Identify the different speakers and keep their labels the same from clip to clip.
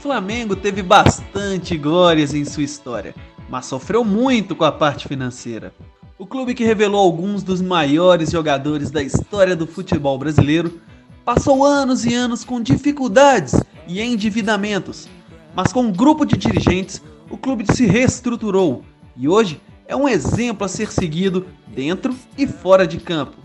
Speaker 1: Flamengo teve bastante glórias em sua história, mas sofreu muito com a parte financeira. O clube que revelou alguns dos maiores jogadores da história do futebol brasileiro passou anos e anos com dificuldades e endividamentos, mas com um grupo de dirigentes, o clube se reestruturou e hoje é um exemplo a ser seguido dentro e fora de campo.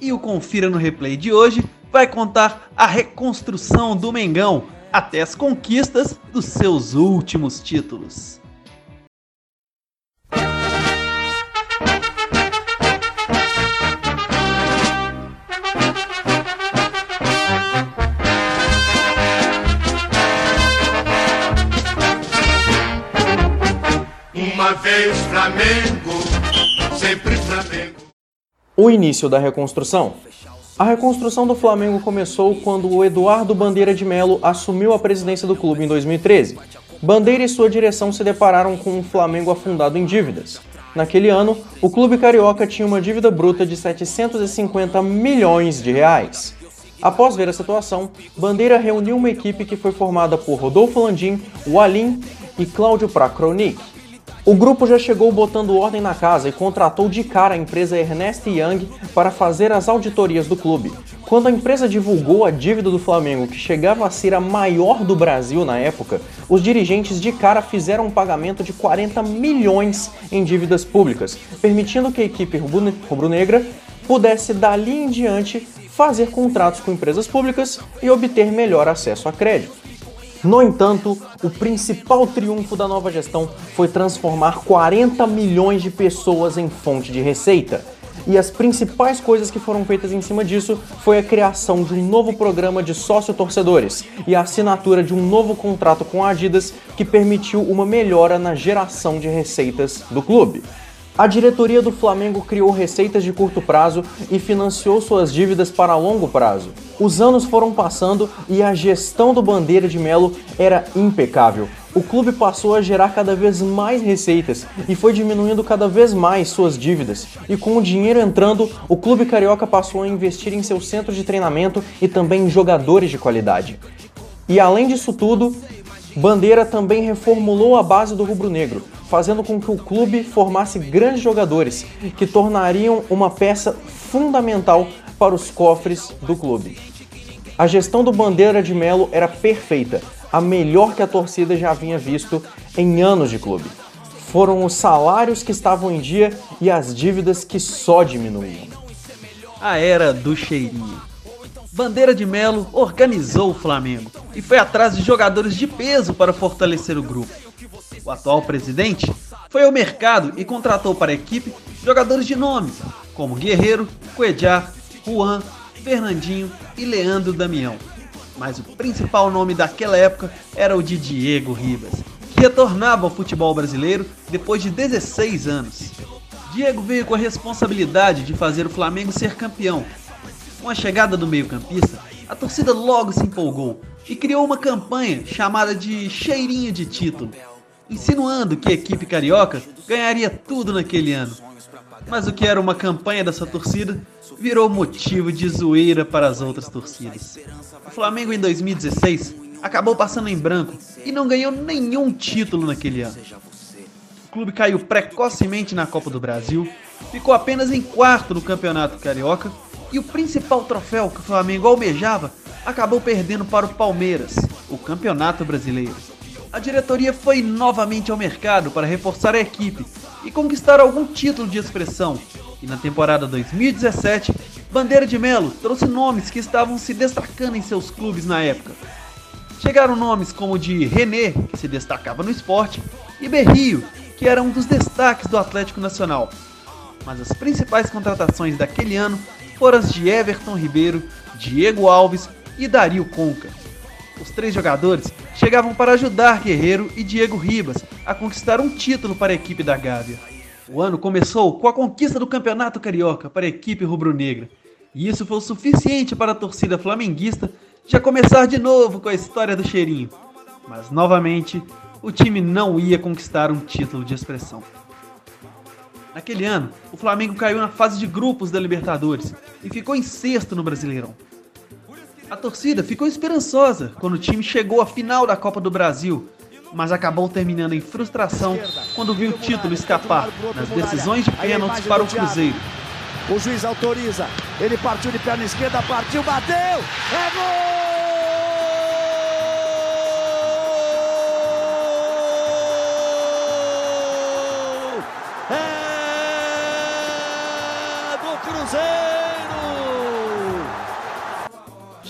Speaker 1: E o Confira no Replay de hoje vai contar a reconstrução do Mengão até as conquistas dos seus últimos títulos.
Speaker 2: Uma vez Flamengo, sempre Flamengo.
Speaker 3: O início da reconstrução. A reconstrução do Flamengo começou quando o Eduardo Bandeira de Melo assumiu a presidência do clube em 2013. Bandeira e sua direção se depararam com um Flamengo afundado em dívidas. Naquele ano, o clube carioca tinha uma dívida bruta de 750 milhões de reais. Após ver a situação, Bandeira reuniu uma equipe que foi formada por Rodolfo Landim, Walim e Cláudio Pracronic. O grupo já chegou botando ordem na casa e contratou de cara a empresa Ernest Young para fazer as auditorias do clube. Quando a empresa divulgou a dívida do Flamengo, que chegava a ser a maior do Brasil na época, os dirigentes de cara fizeram um pagamento de 40 milhões em dívidas públicas, permitindo que a equipe rubro-negra pudesse dali em diante fazer contratos com empresas públicas e obter melhor acesso a crédito. No entanto, o principal triunfo da nova gestão foi transformar 40 milhões de pessoas em fonte de receita. E as principais coisas que foram feitas em cima disso foi a criação de um novo programa de sócio-torcedores e a assinatura de um novo contrato com a Adidas que permitiu uma melhora na geração de receitas do clube. A diretoria do Flamengo criou receitas de curto prazo e financiou suas dívidas para longo prazo. Os anos foram passando e a gestão do Bandeira de Melo era impecável. O clube passou a gerar cada vez mais receitas e foi diminuindo cada vez mais suas dívidas. E com o dinheiro entrando, o clube carioca passou a investir em seu centro de treinamento e também em jogadores de qualidade. E além disso tudo, Bandeira também reformulou a base do rubro-negro, fazendo com que o clube formasse grandes jogadores que tornariam uma peça fundamental para os cofres do clube. A gestão do Bandeira de Melo era perfeita, a melhor que a torcida já havia visto em anos de clube. Foram os salários que estavam em dia e as dívidas que só diminuíam.
Speaker 1: A era do cheirinho. Bandeira de Melo organizou o Flamengo e foi atrás de jogadores de peso para fortalecer o grupo. O atual presidente foi ao mercado e contratou para a equipe jogadores de nome, como Guerreiro, Cuejar, Juan, Fernandinho e Leandro Damião. Mas o principal nome daquela época era o de Diego Ribas, que retornava ao futebol brasileiro depois de 16 anos. Diego veio com a responsabilidade de fazer o Flamengo ser campeão. Com a chegada do meio-campista, a torcida logo se empolgou e criou uma campanha chamada de Cheirinho de Título, insinuando que a equipe carioca ganharia tudo naquele ano. Mas o que era uma campanha dessa torcida virou motivo de zoeira para as outras torcidas. O Flamengo em 2016 acabou passando em branco e não ganhou nenhum título naquele ano. O clube caiu precocemente na Copa do Brasil, ficou apenas em quarto no Campeonato Carioca e o principal troféu que o Flamengo almejava acabou perdendo para o Palmeiras, o Campeonato Brasileiro a diretoria foi novamente ao mercado para reforçar a equipe e conquistar algum título de expressão. E na temporada 2017, Bandeira de Melo trouxe nomes que estavam se destacando em seus clubes na época. Chegaram nomes como o de René, que se destacava no esporte, e Berrio, que era um dos destaques do Atlético Nacional. Mas as principais contratações daquele ano foram as de Everton Ribeiro, Diego Alves e Dario Conca. Os três jogadores chegavam para ajudar Guerreiro e Diego Ribas a conquistar um título para a equipe da Gávea. O ano começou com a conquista do Campeonato Carioca para a equipe rubro-negra, e isso foi o suficiente para a torcida flamenguista já começar de novo com a história do cheirinho. Mas novamente, o time não ia conquistar um título de expressão. Naquele ano, o Flamengo caiu na fase de grupos da Libertadores e ficou em sexto no Brasileirão. A torcida ficou esperançosa quando o time chegou à final da Copa do Brasil, mas acabou terminando em frustração quando viu o título escapar nas decisões de pênaltis para o Cruzeiro.
Speaker 4: O juiz autoriza, ele partiu de perna esquerda, partiu, bateu, é gol!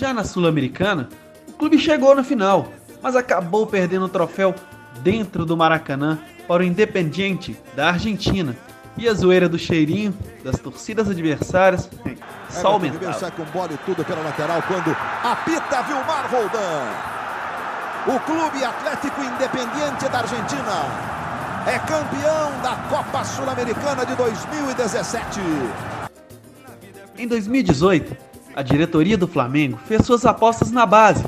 Speaker 1: Já na Sul-Americana, o clube chegou na final, mas acabou perdendo o troféu dentro do Maracanã para o Independiente da Argentina. E a zoeira do cheirinho das torcidas adversárias só aumentava.
Speaker 5: Sai com bola e tudo pela lateral quando apita Vilmar Roldan. O Clube Atlético Independiente da Argentina é campeão da Copa Sul-Americana de 2017.
Speaker 1: Em 2018, a diretoria do Flamengo fez suas apostas na base.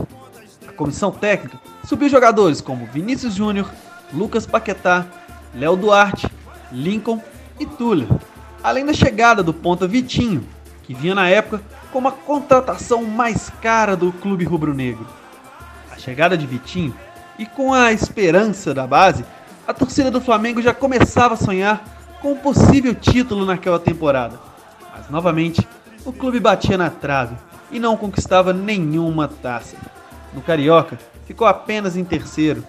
Speaker 1: A comissão técnica subiu jogadores como Vinícius Júnior, Lucas Paquetá, Léo Duarte, Lincoln e Túlio, além da chegada do ponta Vitinho, que vinha na época como a contratação mais cara do clube rubro-negro. A chegada de Vitinho e com a esperança da base, a torcida do Flamengo já começava a sonhar com um possível título naquela temporada. Mas novamente, o clube batia na trave e não conquistava nenhuma taça. No Carioca, ficou apenas em terceiro.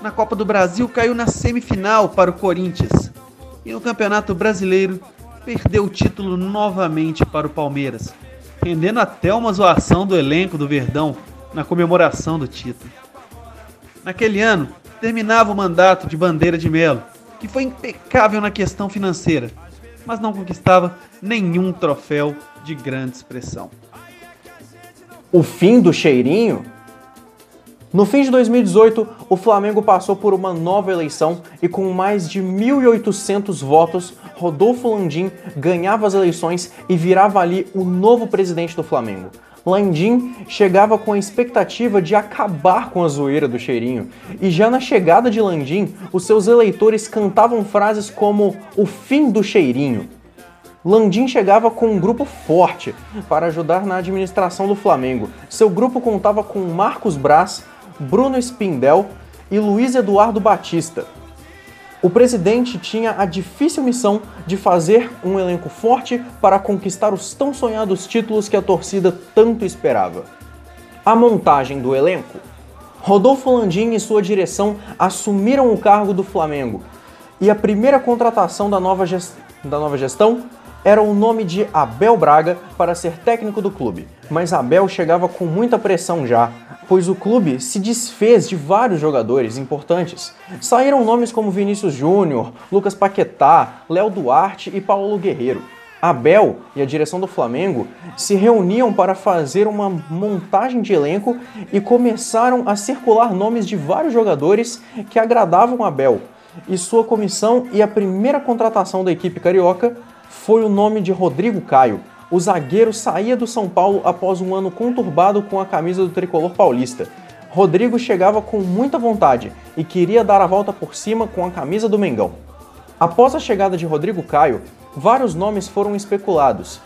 Speaker 1: Na Copa do Brasil, caiu na semifinal para o Corinthians. E no Campeonato Brasileiro, perdeu o título novamente para o Palmeiras, rendendo até uma zoação do elenco do Verdão na comemoração do título. Naquele ano, terminava o mandato de Bandeira de Melo, que foi impecável na questão financeira, mas não conquistava nenhum troféu de grande expressão.
Speaker 3: O fim do cheirinho? No fim de 2018, o Flamengo passou por uma nova eleição e com mais de 1.800 votos, Rodolfo Landim ganhava as eleições e virava ali o novo presidente do Flamengo. Landim chegava com a expectativa de acabar com a zoeira do cheirinho, e já na chegada de Landim, os seus eleitores cantavam frases como o fim do cheirinho. Landim chegava com um grupo forte para ajudar na administração do Flamengo. Seu grupo contava com Marcos Braz, Bruno Spindel e Luiz Eduardo Batista. O presidente tinha a difícil missão de fazer um elenco forte para conquistar os tão sonhados títulos que a torcida tanto esperava. A montagem do elenco. Rodolfo Landim e sua direção assumiram o cargo do Flamengo, e a primeira contratação da nova, gest... da nova gestão era o nome de Abel Braga para ser técnico do clube, mas Abel chegava com muita pressão já, pois o clube se desfez de vários jogadores importantes. Saíram nomes como Vinícius Júnior, Lucas Paquetá, Léo Duarte e Paulo Guerreiro. Abel e a direção do Flamengo se reuniam para fazer uma montagem de elenco e começaram a circular nomes de vários jogadores que agradavam Abel. E sua comissão e a primeira contratação da equipe carioca foi o nome de Rodrigo Caio. O zagueiro saía do São Paulo após um ano conturbado com a camisa do tricolor paulista. Rodrigo chegava com muita vontade e queria dar a volta por cima com a camisa do Mengão. Após a chegada de Rodrigo Caio, vários nomes foram especulados,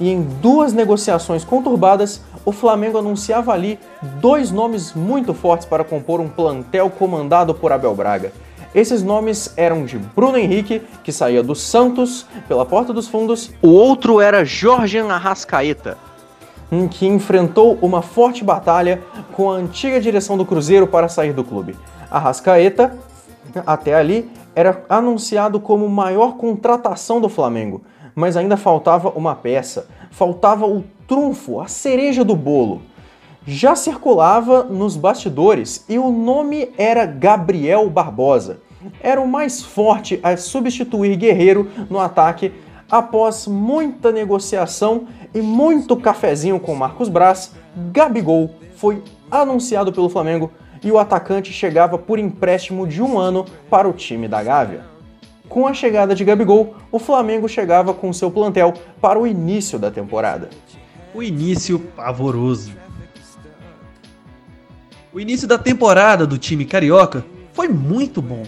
Speaker 3: e em duas negociações conturbadas, o Flamengo anunciava ali dois nomes muito fortes para compor um plantel comandado por Abel Braga. Esses nomes eram de Bruno Henrique, que saía do Santos pela porta dos fundos, o outro era Jorge Arrascaeta, que enfrentou uma forte batalha com a antiga direção do Cruzeiro para sair do clube. Arrascaeta, até ali, era anunciado como maior contratação do Flamengo, mas ainda faltava uma peça, faltava o trunfo, a cereja do bolo já circulava nos bastidores e o nome era Gabriel Barbosa. Era o mais forte a substituir Guerreiro no ataque após muita negociação e muito cafezinho com Marcos Braz. Gabigol foi anunciado pelo Flamengo e o atacante chegava por empréstimo de um ano para o time da Gávea. Com a chegada de Gabigol, o Flamengo chegava com seu plantel para o início da temporada.
Speaker 1: O início pavoroso. O início da temporada do time carioca foi muito bom.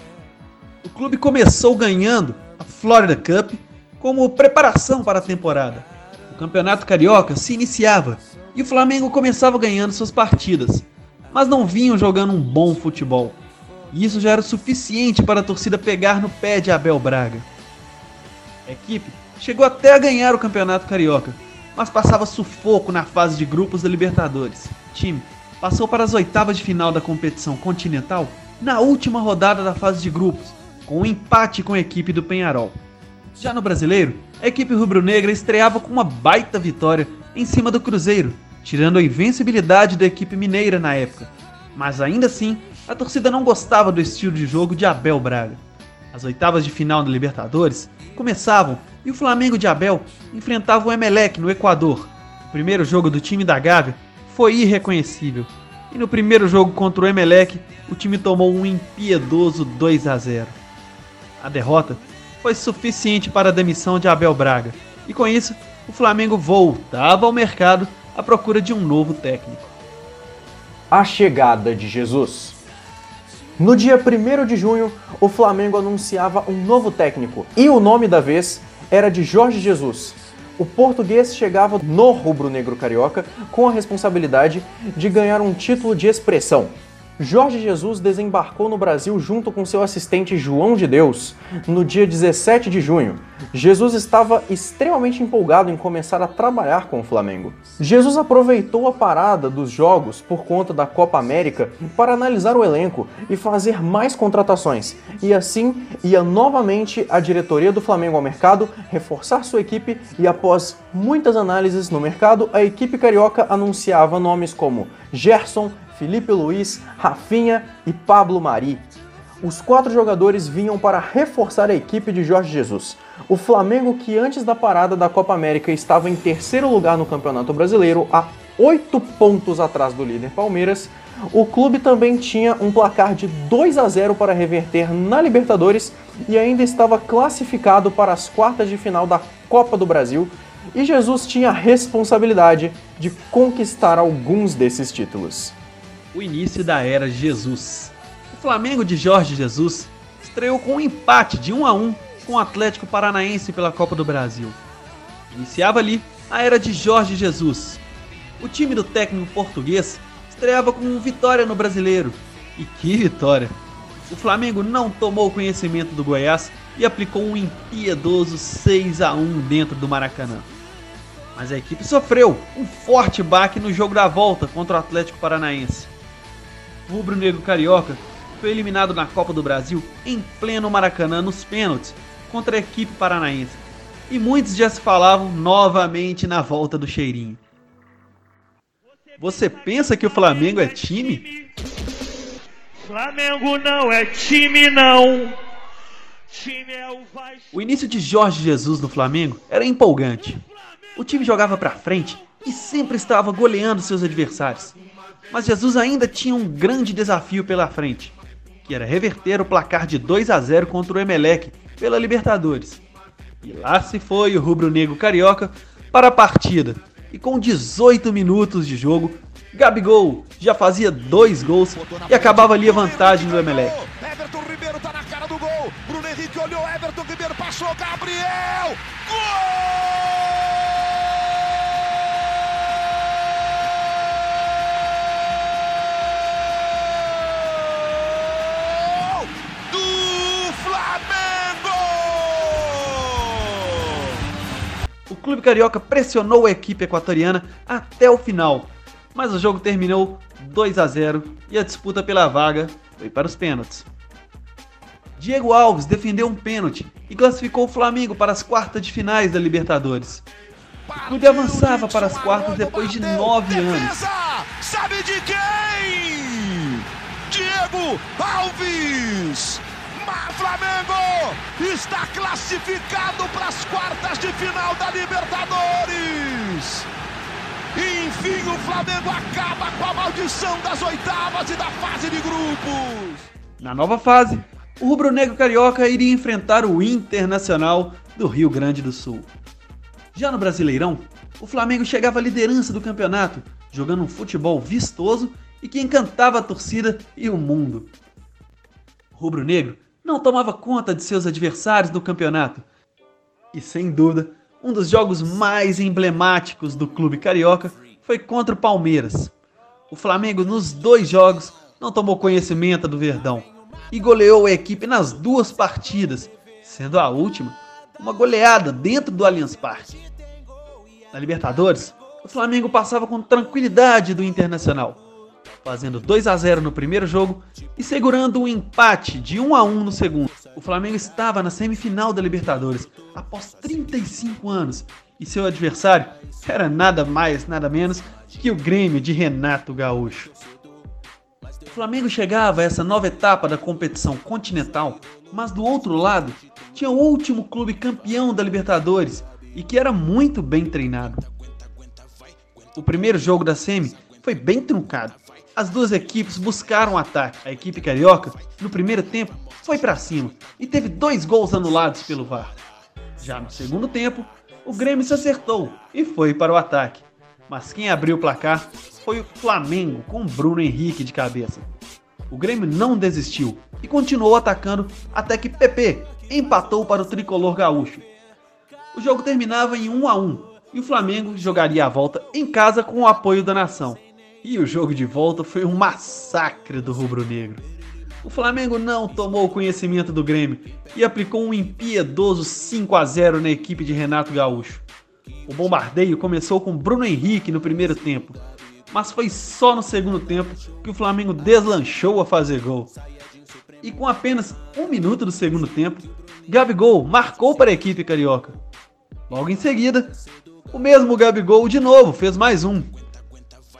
Speaker 1: O clube começou ganhando a Florida Cup como preparação para a temporada. O campeonato carioca se iniciava e o Flamengo começava ganhando suas partidas, mas não vinham jogando um bom futebol. E isso já era o suficiente para a torcida pegar no pé de Abel Braga. A equipe chegou até a ganhar o Campeonato Carioca, mas passava sufoco na fase de grupos da Libertadores. Time passou para as oitavas de final da competição continental na última rodada da fase de grupos, com um empate com a equipe do Penharol. Já no brasileiro, a equipe rubro-negra estreava com uma baita vitória em cima do Cruzeiro, tirando a invencibilidade da equipe mineira na época. Mas ainda assim, a torcida não gostava do estilo de jogo de Abel Braga. As oitavas de final da Libertadores começavam e o Flamengo de Abel enfrentava o Emelec no Equador. O primeiro jogo do time da Gávea foi irreconhecível. E no primeiro jogo contra o Emelec, o time tomou um impiedoso 2 a 0. A derrota foi suficiente para a demissão de Abel Braga, e com isso, o Flamengo voltava ao mercado à procura de um novo técnico.
Speaker 3: A chegada de Jesus. No dia 1 de junho, o Flamengo anunciava um novo técnico, e o nome da vez era de Jorge Jesus. O português chegava no rubro-negro carioca com a responsabilidade de ganhar um título de expressão, Jorge Jesus desembarcou no Brasil junto com seu assistente João de Deus no dia 17 de junho. Jesus estava extremamente empolgado em começar a trabalhar com o Flamengo. Jesus aproveitou a parada dos jogos por conta da Copa América para analisar o elenco e fazer mais contratações, e assim ia novamente a diretoria do Flamengo ao mercado reforçar sua equipe e após muitas análises no mercado, a equipe carioca anunciava nomes como Gerson, Felipe Luiz, Rafinha e Pablo Mari. Os quatro jogadores vinham para reforçar a equipe de Jorge Jesus. O Flamengo, que antes da parada da Copa América estava em terceiro lugar no Campeonato Brasileiro, a oito pontos atrás do líder Palmeiras, o clube também tinha um placar de 2 a 0 para reverter na Libertadores e ainda estava classificado para as quartas de final da Copa do Brasil. E Jesus tinha a responsabilidade de conquistar alguns desses títulos
Speaker 1: o início da era Jesus. O Flamengo de Jorge Jesus estreou com um empate de 1 a 1 com o Atlético Paranaense pela Copa do Brasil. Iniciava ali a era de Jorge Jesus. O time do técnico português estreava com vitória no Brasileiro. E que vitória! O Flamengo não tomou conhecimento do Goiás e aplicou um impiedoso 6 a 1 dentro do Maracanã. Mas a equipe sofreu um forte baque no jogo da volta contra o Atlético Paranaense rubro-negro carioca foi eliminado na Copa do Brasil em pleno Maracanã nos pênaltis contra a equipe paranaense. E muitos já se falavam novamente na volta do cheirinho. Você pensa que o Flamengo é time?
Speaker 6: Flamengo não é time não.
Speaker 1: É o O início de Jorge Jesus no Flamengo era empolgante. O time jogava para frente e sempre estava goleando seus adversários. Mas Jesus ainda tinha um grande desafio pela frente, que era reverter o placar de 2 a 0 contra o Emelec pela Libertadores. E lá se foi o rubro-negro carioca para a partida. E com 18 minutos de jogo, Gabigol já fazia dois gols e acabava ali a vantagem do Emelec. Everton Ribeiro tá na cara do gol. Bruno Henrique olhou, Everton Ribeiro passou, Gabriel! Gol! Clube carioca pressionou a equipe equatoriana até o final, mas o jogo terminou 2 a 0 e a disputa pela vaga foi para os pênaltis. Diego Alves defendeu um pênalti e classificou o Flamengo para as quartas de finais da Libertadores. O clube avançava para as quartas depois de nove anos. Sabe de quem? Diego Alves!
Speaker 5: Flamengo está classificado para as quartas de final da Libertadores. Enfim, o Flamengo acaba com a maldição das oitavas e da fase de grupos.
Speaker 1: Na nova fase, o rubro-negro carioca iria enfrentar o Internacional do Rio Grande do Sul. Já no Brasileirão, o Flamengo chegava à liderança do campeonato, jogando um futebol vistoso e que encantava a torcida e o mundo. O rubro-negro não tomava conta de seus adversários no campeonato. E sem dúvida, um dos jogos mais emblemáticos do clube carioca foi contra o Palmeiras. O Flamengo, nos dois jogos, não tomou conhecimento do Verdão e goleou a equipe nas duas partidas, sendo a última uma goleada dentro do Allianz Parque. Na Libertadores, o Flamengo passava com tranquilidade do Internacional, fazendo 2 a 0 no primeiro jogo e segurando um empate de 1 a 1 no segundo. O Flamengo estava na semifinal da Libertadores após 35 anos e seu adversário era nada mais, nada menos que o Grêmio de Renato Gaúcho. O Flamengo chegava a essa nova etapa da competição continental, mas do outro lado tinha o último clube campeão da Libertadores e que era muito bem treinado. O primeiro jogo da Semi foi bem truncado. As duas equipes buscaram o ataque. A equipe carioca, no primeiro tempo, foi para cima e teve dois gols anulados pelo VAR. Já no segundo tempo, o Grêmio se acertou e foi para o ataque. Mas quem abriu o placar foi o Flamengo com Bruno Henrique de cabeça. O Grêmio não desistiu e continuou atacando até que PP empatou para o tricolor gaúcho. O jogo terminava em 1 a 1 e o Flamengo jogaria a volta em casa com o apoio da nação. E o jogo de volta foi um massacre do rubro-negro. O Flamengo não tomou conhecimento do Grêmio e aplicou um impiedoso 5 a 0 na equipe de Renato Gaúcho. O bombardeio começou com Bruno Henrique no primeiro tempo, mas foi só no segundo tempo que o Flamengo deslanchou a fazer gol. E com apenas um minuto do segundo tempo, Gabigol marcou para a equipe carioca. Logo em seguida, o mesmo Gabigol de novo fez mais um.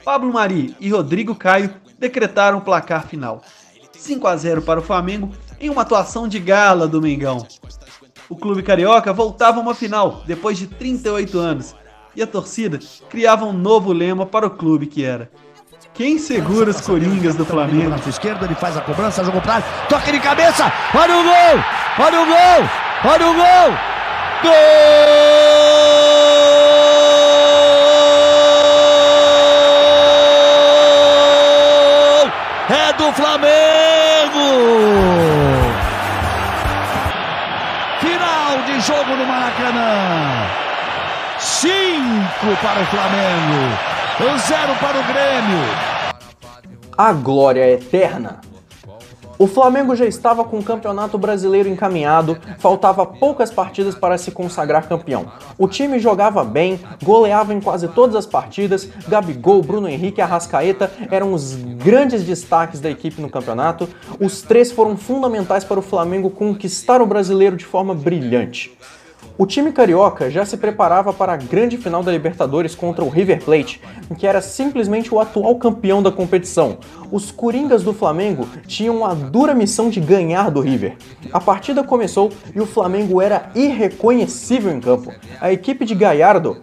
Speaker 1: Pablo Mari e Rodrigo Caio decretaram o placar final. 5 a 0 para o Flamengo em uma atuação de gala do Mengão. O clube carioca voltava a uma final depois de 38 anos e a torcida criava um novo lema para o clube que era. Quem segura os coringas do Flamengo?
Speaker 4: Na esquerda, ele faz a cobrança, jogou pra toca de cabeça, olha o gol! Olha o gol! Olha o gol! Gol! Do Flamengo! Final de jogo no Maracanã. Cinco para o Flamengo, zero para o Grêmio.
Speaker 3: A glória eterna. O Flamengo já estava com o Campeonato Brasileiro encaminhado, faltava poucas partidas para se consagrar campeão. O time jogava bem, goleava em quase todas as partidas, Gabigol, Bruno Henrique e Arrascaeta eram os grandes destaques da equipe no campeonato. Os três foram fundamentais para o Flamengo conquistar o brasileiro de forma brilhante. O time carioca já se preparava para a grande final da Libertadores contra o River Plate, que era simplesmente o atual campeão da competição. Os Coringas do Flamengo tinham a dura missão de ganhar do River. A partida começou e o Flamengo era irreconhecível em campo. A equipe de Gallardo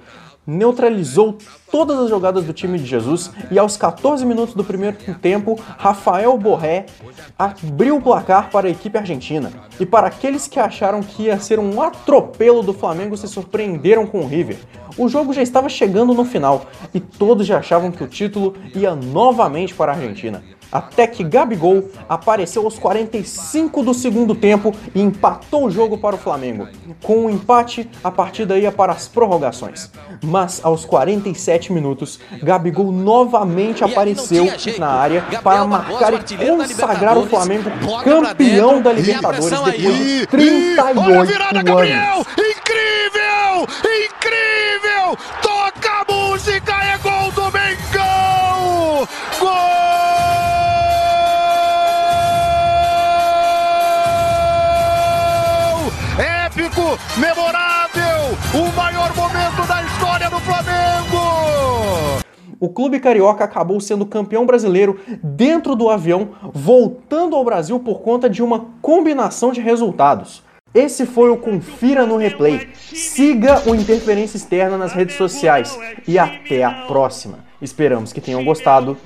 Speaker 3: neutralizou todas as jogadas do time de Jesus e aos 14 minutos do primeiro tempo, Rafael Borré abriu o placar para a equipe argentina. E para aqueles que acharam que ia ser um atropelo do Flamengo, se surpreenderam com o River. O jogo já estava chegando no final e todos já achavam que o título ia novamente para a Argentina até que Gabigol apareceu aos 45 do segundo tempo e empatou o jogo para o Flamengo. Com o um empate, a partida ia para as prorrogações. Mas aos 47 minutos, Gabigol novamente apareceu na área para marcar e consagrar o Flamengo campeão da Libertadores depois de 38 anos.
Speaker 5: Incrível! Incrível!
Speaker 3: O clube carioca acabou sendo campeão brasileiro dentro do avião, voltando ao Brasil por conta de uma combinação de resultados. Esse foi o Confira no Replay. Siga o Interferência Externa nas redes sociais. E até a próxima. Esperamos que tenham gostado.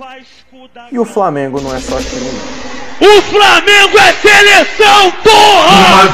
Speaker 3: E o Flamengo não é só time.
Speaker 6: O Flamengo é seleção, porra!